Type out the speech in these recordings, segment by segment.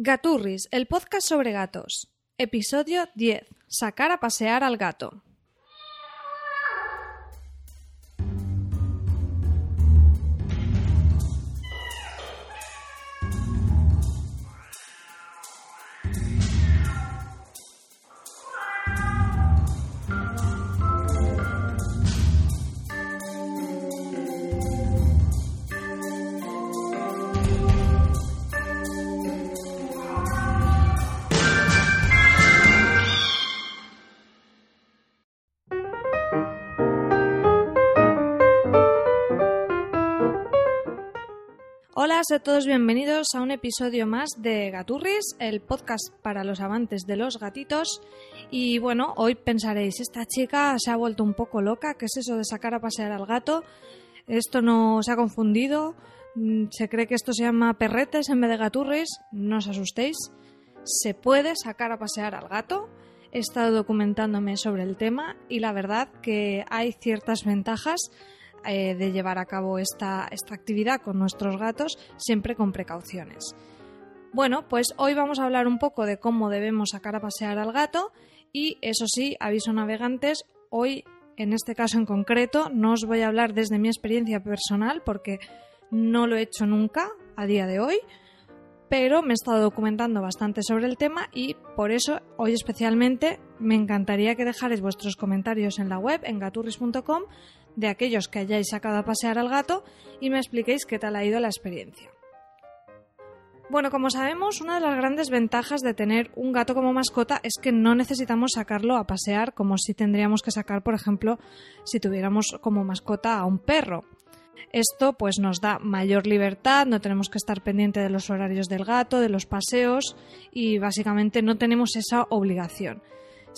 Gaturris, el podcast sobre gatos. Episodio 10. Sacar a pasear al gato. Hola a todos, bienvenidos a un episodio más de Gaturris, el podcast para los amantes de los gatitos. Y bueno, hoy pensaréis, esta chica se ha vuelto un poco loca, ¿qué es eso de sacar a pasear al gato? Esto no se ha confundido, mm, se cree que esto se llama perretes en vez de gaturris, no os asustéis, se puede sacar a pasear al gato. He estado documentándome sobre el tema y la verdad que hay ciertas ventajas eh, de llevar a cabo esta, esta actividad con nuestros gatos, siempre con precauciones. Bueno, pues hoy vamos a hablar un poco de cómo debemos sacar a pasear al gato y eso sí, aviso navegantes, hoy en este caso en concreto no os voy a hablar desde mi experiencia personal porque no lo he hecho nunca a día de hoy, pero me he estado documentando bastante sobre el tema y por eso hoy especialmente me encantaría que dejarais vuestros comentarios en la web en gaturris.com de aquellos que hayáis sacado a pasear al gato y me expliquéis qué tal ha ido la experiencia. Bueno, como sabemos, una de las grandes ventajas de tener un gato como mascota es que no necesitamos sacarlo a pasear como si tendríamos que sacar, por ejemplo, si tuviéramos como mascota a un perro. Esto pues nos da mayor libertad, no tenemos que estar pendiente de los horarios del gato, de los paseos y básicamente no tenemos esa obligación.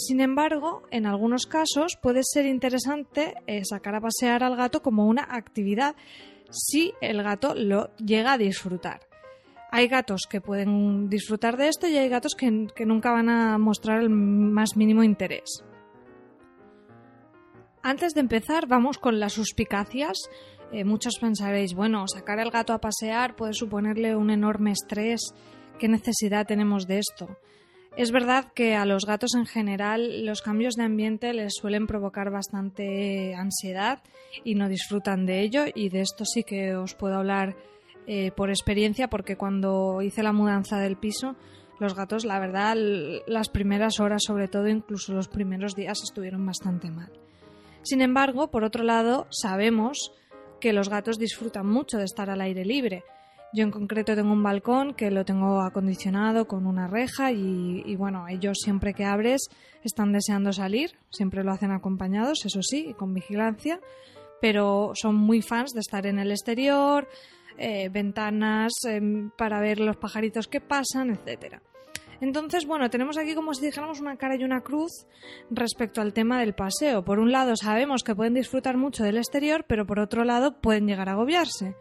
Sin embargo, en algunos casos puede ser interesante eh, sacar a pasear al gato como una actividad si el gato lo llega a disfrutar. Hay gatos que pueden disfrutar de esto y hay gatos que, nunca van a mostrar el más mínimo interés. Antes de empezar, vamos con las suspicacias. Eh, muchos pensaréis, bueno, sacar al gato a pasear puede suponerle un enorme estrés. ¿Qué necesidad tenemos de esto? Es verdad que a los gatos en general los cambios de ambiente les suelen provocar bastante ansiedad y no disfrutan de ello y de esto sí que os puedo hablar eh, por experiencia porque cuando hice la mudanza del piso los gatos la verdad las primeras horas sobre todo incluso los primeros días estuvieron bastante mal. Sin embargo, por otro lado, sabemos que los gatos disfrutan mucho de estar al aire libre yo en concreto tengo un balcón que lo tengo acondicionado con una reja y, bueno, ellos siempre que abres están deseando salir, siempre lo hacen acompañados, eso sí, con vigilancia, pero son muy fans de estar en el exterior, eh, ventanas em, para ver los pajaritos que pasan, etcétera. Entonces, bueno, tenemos aquí como si dijéramos una cara y una cruz respecto al tema del paseo. Por un lado, sabemos que pueden disfrutar mucho del exterior, pero por otro lado, pueden llegar a agobiarse.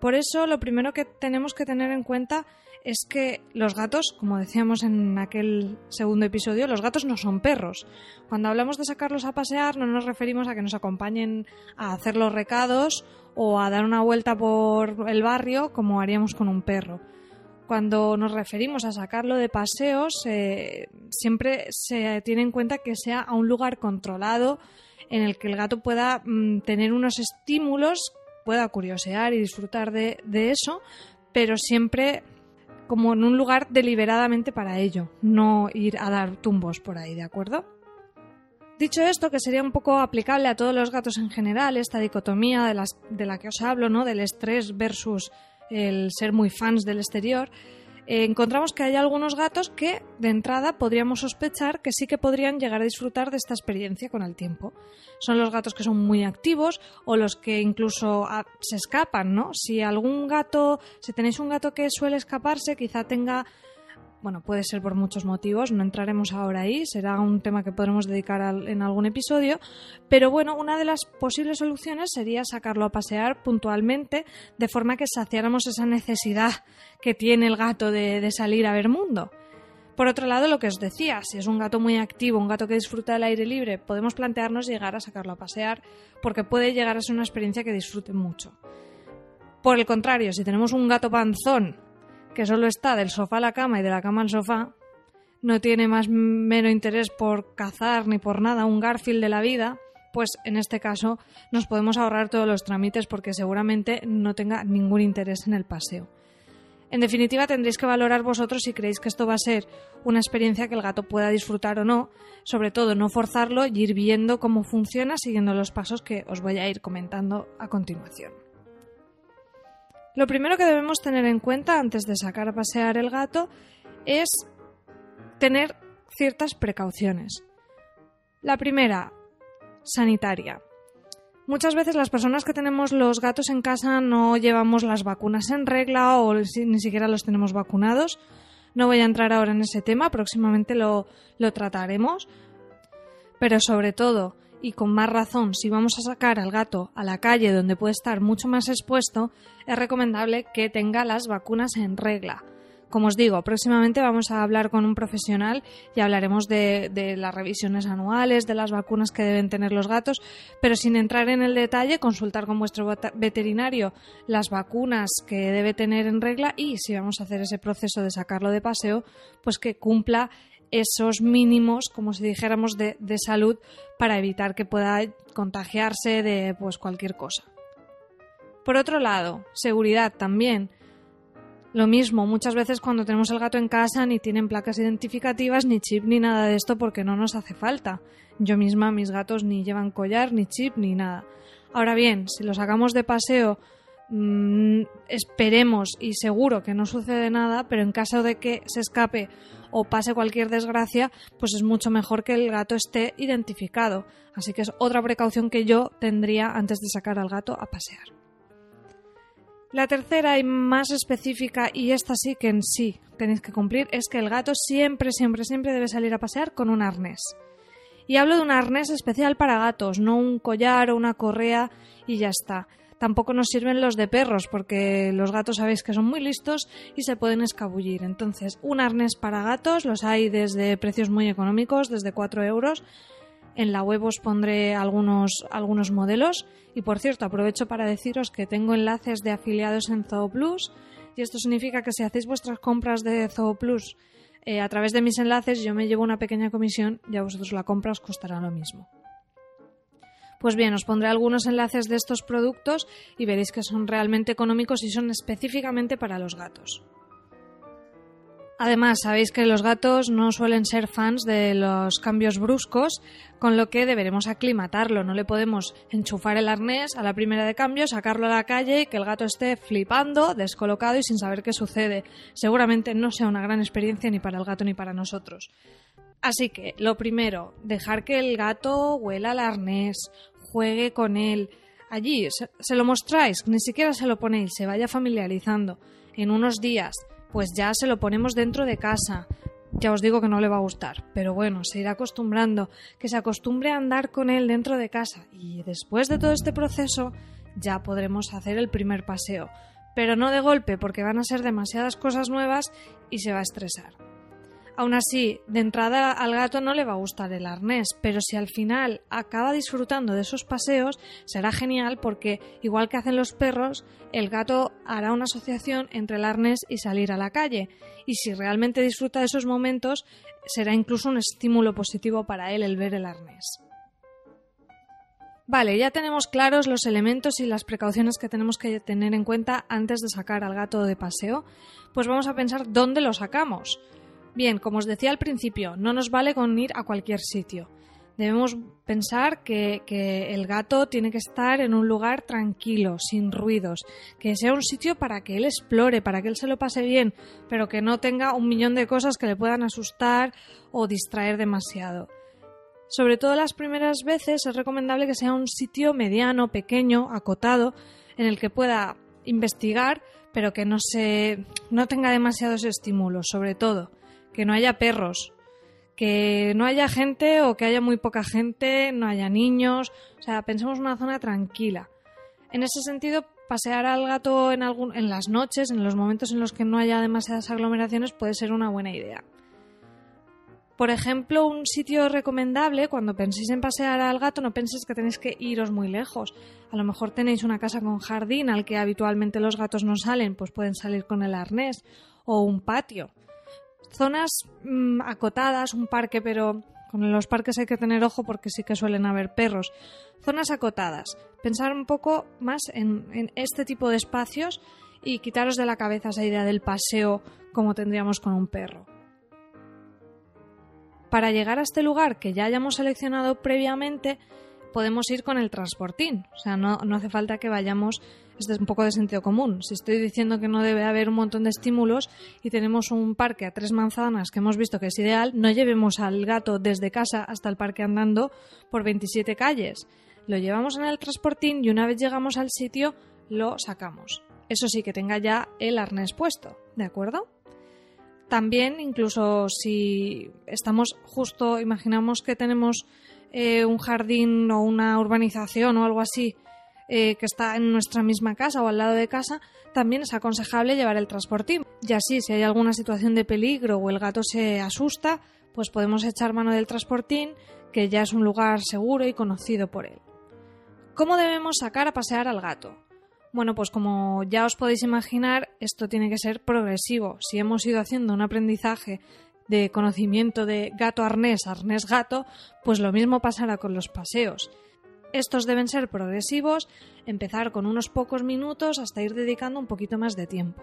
Por eso lo primero que tenemos que tener en cuenta es que los gatos, como decíamos en aquel segundo episodio, los gatos no son perros. Cuando hablamos de sacarlos a pasear no nos referimos a que nos acompañen a hacer los recados o a dar una vuelta por el barrio como haríamos con un perro. Cuando nos referimos a sacarlo de paseos, eh, siempre se tiene en cuenta que sea a un lugar controlado en el que el gato pueda mm, tener unos estímulos pueda curiosear y disfrutar de, eso, pero siempre como en un lugar deliberadamente para ello, no ir a dar tumbos por ahí, ¿de acuerdo? Dicho esto, que sería un poco aplicable a todos los gatos en general, esta dicotomía de, las, de la que os hablo, ¿no? Del estrés versus el ser muy fans del exterior, eh, encontramos que hay algunos gatos que, de entrada, podríamos sospechar que sí que podrían llegar a disfrutar de esta experiencia con el tiempo. Son los gatos que son muy activos o los que incluso ah, se escapan, ¿no? Si algún gato, si tenéis un gato que suele escaparse, quizá tenga bueno, puede ser por muchos motivos, no entraremos ahora ahí, será un tema que podremos dedicar en algún episodio, pero bueno, una de las posibles soluciones sería sacarlo a pasear puntualmente, de forma que saciáramos esa necesidad que tiene el gato de, salir a ver mundo. Por otro lado, lo que os decía, si es un gato muy activo, un gato que disfruta del aire libre, podemos plantearnos llegar a sacarlo a pasear, porque puede llegar a ser una experiencia que disfrute mucho. Por el contrario, si tenemos un gato panzón que solo está del sofá a la cama y de la cama al sofá, no tiene más mero interés por cazar ni por nada un Garfield de la vida, pues en este caso nos podemos ahorrar todos los trámites porque seguramente no tenga ningún interés en el paseo. En definitiva, tendréis que valorar vosotros si creéis que esto va a ser una experiencia que el gato pueda disfrutar o no, sobre todo no forzarlo y ir viendo cómo funciona siguiendo los pasos que os voy a ir comentando a continuación. Lo primero que debemos tener en cuenta antes de sacar a pasear el gato es tener ciertas precauciones. La primera, sanitaria. Muchas veces las personas que tenemos los gatos en casa no llevamos las vacunas en regla o ni siquiera los tenemos vacunados. No voy a entrar ahora en ese tema, próximamente lo, lo trataremos. Pero sobre todo, y con más razón si vamos a sacar al gato a la calle donde puede estar mucho más expuesto, es recomendable que tenga las vacunas en regla. Como os digo, próximamente vamos a hablar con un profesional y hablaremos de, las revisiones anuales, de las vacunas que deben tener los gatos, pero sin entrar en el detalle, consultar con vuestro veterinario las vacunas que debe tener en regla y si vamos a hacer ese proceso de sacarlo de paseo, pues que cumpla esos mínimos, como si dijéramos, de, de salud para evitar que pueda contagiarse de pues, cualquier cosa. Por otro lado, seguridad también. Lo mismo, muchas veces cuando tenemos el gato en casa ni tienen placas identificativas, ni chip, ni nada de esto porque no nos hace falta. Yo misma, mis gatos ni llevan collar, ni chip, ni nada. Ahora bien, si lo sacamos de paseo Mm, esperemos y seguro que no sucede nada, pero en caso de que se escape o pase cualquier desgracia, pues es mucho mejor que el gato esté identificado. Así que es otra precaución que yo tendría antes de sacar al gato a pasear. La tercera y más específica, y esta sí que en sí tenéis que cumplir, es que el gato siempre, siempre, siempre debe salir a pasear con un arnés. Y hablo de un arnés especial para gatos, no un collar o una correa y ya está tampoco nos sirven los de perros, porque los gatos sabéis que son muy listos y se pueden escabullir. Entonces, un arnés para gatos los hay desde precios muy económicos, desde 4 euros. En la web os pondré algunos, algunos modelos. Y por cierto, aprovecho para deciros que tengo enlaces de afiliados en Zooplus. Y esto significa que si hacéis vuestras compras de Zooplus eh, a través de mis enlaces, yo me llevo una pequeña comisión y a vosotros la compra os costará lo mismo. Pues bien, os pondré algunos enlaces de estos productos y veréis que son realmente económicos y son específicamente para los gatos. Además, sabéis que los gatos no suelen ser fans de los cambios bruscos, con lo que deberemos aclimatarlo. No le podemos enchufar el arnés a la primera de cambio, sacarlo a la calle y que el gato esté flipando, descolocado y sin saber qué sucede. Seguramente no sea una gran experiencia ni para el gato ni para nosotros. Así que, lo primero, dejar que el gato huela al arnés, juegue con él. Allí se, lo mostráis, ni siquiera se lo ponéis, se vaya familiarizando. En unos días, pues ya se lo ponemos dentro de casa. Ya os digo que no le va a gustar, pero bueno, se irá acostumbrando, que se acostumbre a andar con él dentro de casa y después de todo este proceso ya podremos hacer el primer paseo, pero no de golpe porque van a ser demasiadas cosas nuevas y se va a estresar. Aún así, de entrada al gato no le va a gustar el arnés, pero si al final acaba disfrutando de esos paseos, será genial porque, igual que hacen los perros, el gato hará una asociación entre el arnés y salir a la calle. Y si realmente disfruta de esos momentos, será incluso un estímulo positivo para él el ver el arnés. Vale, ya tenemos claros los elementos y las precauciones que tenemos que tener en cuenta antes de sacar al gato de paseo, pues vamos a pensar dónde lo sacamos. Bien, como os decía al principio, no nos vale con ir a cualquier sitio. Debemos pensar que, el gato tiene que estar en un lugar tranquilo, sin ruidos, que sea un sitio para que él explore, para que él se lo pase bien, pero que no tenga un millón de cosas que le puedan asustar o distraer demasiado. Sobre todo las primeras veces es recomendable que sea un sitio mediano, pequeño, acotado, en el que pueda investigar, pero que no tenga demasiados estímulos, sobre todo que no haya perros, que no haya gente o que haya muy poca gente, no haya niños, o sea, pensemos una zona tranquila. En ese sentido, pasear al gato en, algún, en las noches, en los momentos en los que no haya demasiadas aglomeraciones, puede ser una buena idea. Por ejemplo, un sitio recomendable, cuando penséis en pasear al gato, no penséis que tenéis que iros muy lejos. A lo mejor tenéis una casa con jardín al que habitualmente los gatos no salen, pues pueden salir con el arnés, o un patio. Zonas mm, acotadas, un parque, pero con los parques hay que tener ojo porque sí que suelen haber perros. Zonas acotadas. Pensar un poco más en, en este tipo de espacios y quitaros de la cabeza esa idea del paseo como tendríamos con un perro. Para llegar a este lugar que ya hayamos seleccionado previamente, podemos ir con el transportín. O sea, no, no hace falta que vayamos. Este es un poco de sentido común. Si estoy diciendo que no debe haber un montón de estímulos y tenemos un parque a tres manzanas que hemos visto que es ideal, no llevemos al gato desde casa hasta el parque andando por 27 calles. Lo llevamos en el transportín y una vez llegamos al sitio lo sacamos. Eso sí, que tenga ya el arnés puesto, ¿de acuerdo? También, incluso si estamos justo, imaginamos que tenemos eh, un jardín o una urbanización o algo así eh, que está en nuestra misma casa o al lado de casa, también es aconsejable llevar el transportín. Y así, si hay alguna situación de peligro o el gato se asusta, pues podemos echar mano del transportín, que ya es un lugar seguro y conocido por él. ¿Cómo debemos sacar a pasear al gato? Bueno, pues como ya os podéis imaginar, esto tiene que ser progresivo. Si hemos ido haciendo un aprendizaje de conocimiento de gato arnés, arnés gato, pues lo mismo pasará con los paseos. Estos deben ser progresivos, empezar con unos pocos minutos hasta ir dedicando un poquito más de tiempo.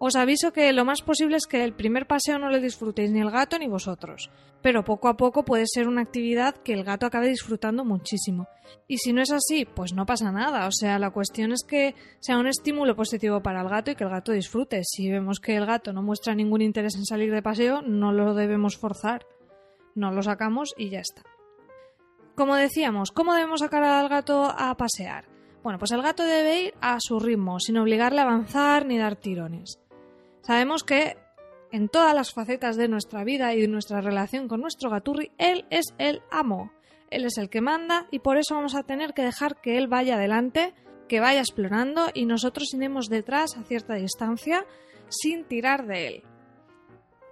Os aviso que lo más posible es que el primer paseo no lo disfrutéis ni el gato ni vosotros, pero poco a poco puede ser una actividad que el gato acabe disfrutando muchísimo. Y si no es así, pues no pasa nada, o sea, la cuestión es que sea un estímulo positivo para el gato y que el gato disfrute. Si vemos que el gato no muestra ningún interés en salir de paseo, no lo debemos forzar, no lo sacamos y ya está. Como decíamos, ¿cómo debemos sacar al gato a pasear? Bueno, pues el gato debe ir a su ritmo, sin obligarle a avanzar ni dar tirones. Sabemos que en todas las facetas de nuestra vida y de nuestra relación con nuestro gaturri, él es el amo. Él es el que manda y por eso vamos a tener que dejar que él vaya adelante, que vaya explorando y nosotros iremos detrás a cierta distancia sin tirar de él.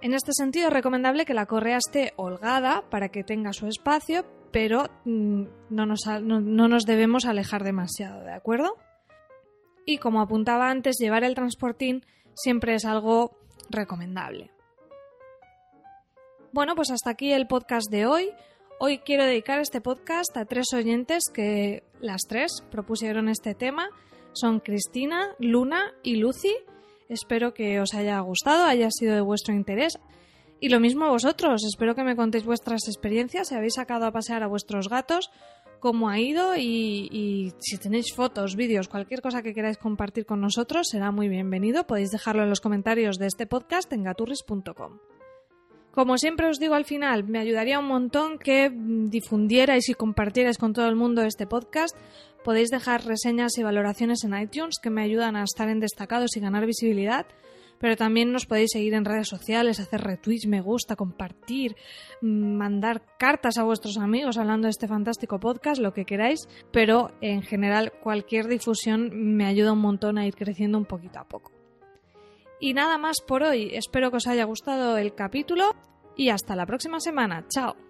En este sentido es recomendable que la correa esté holgada para que tenga su espacio, pero mm, no nos, no nos debemos alejar demasiado, ¿de acuerdo? Y como apuntaba antes, llevar el transportín siempre es algo recomendable. Bueno, pues hasta aquí el podcast de hoy. Hoy quiero dedicar este podcast a tres oyentes que las tres propusieron este tema. Son Cristina, Luna y Lucy. Espero que os haya gustado, haya sido de vuestro interés. Y lo mismo a vosotros, espero que me contéis vuestras experiencias, si habéis sacado a pasear a vuestros gatos cómo ha ido y, si tenéis fotos, vídeos, cualquier cosa que queráis compartir con nosotros, será muy bienvenido. Podéis dejarlo en los comentarios de este podcast en gaturris.com. Como siempre os digo al final, me ayudaría un montón que difundierais y compartierais con todo el mundo este podcast. Podéis dejar reseñas y valoraciones en iTunes que me ayudan a estar en destacados y ganar visibilidad pero también nos podéis seguir en redes sociales, hacer retweets, me gusta, compartir, mm, mandar cartas a vuestros amigos hablando de este fantástico podcast, lo que queráis, pero en general cualquier difusión me ayuda un montón a ir creciendo un poquito a poco. Y nada más por hoy, espero que os haya gustado el capítulo y hasta la próxima semana, chao.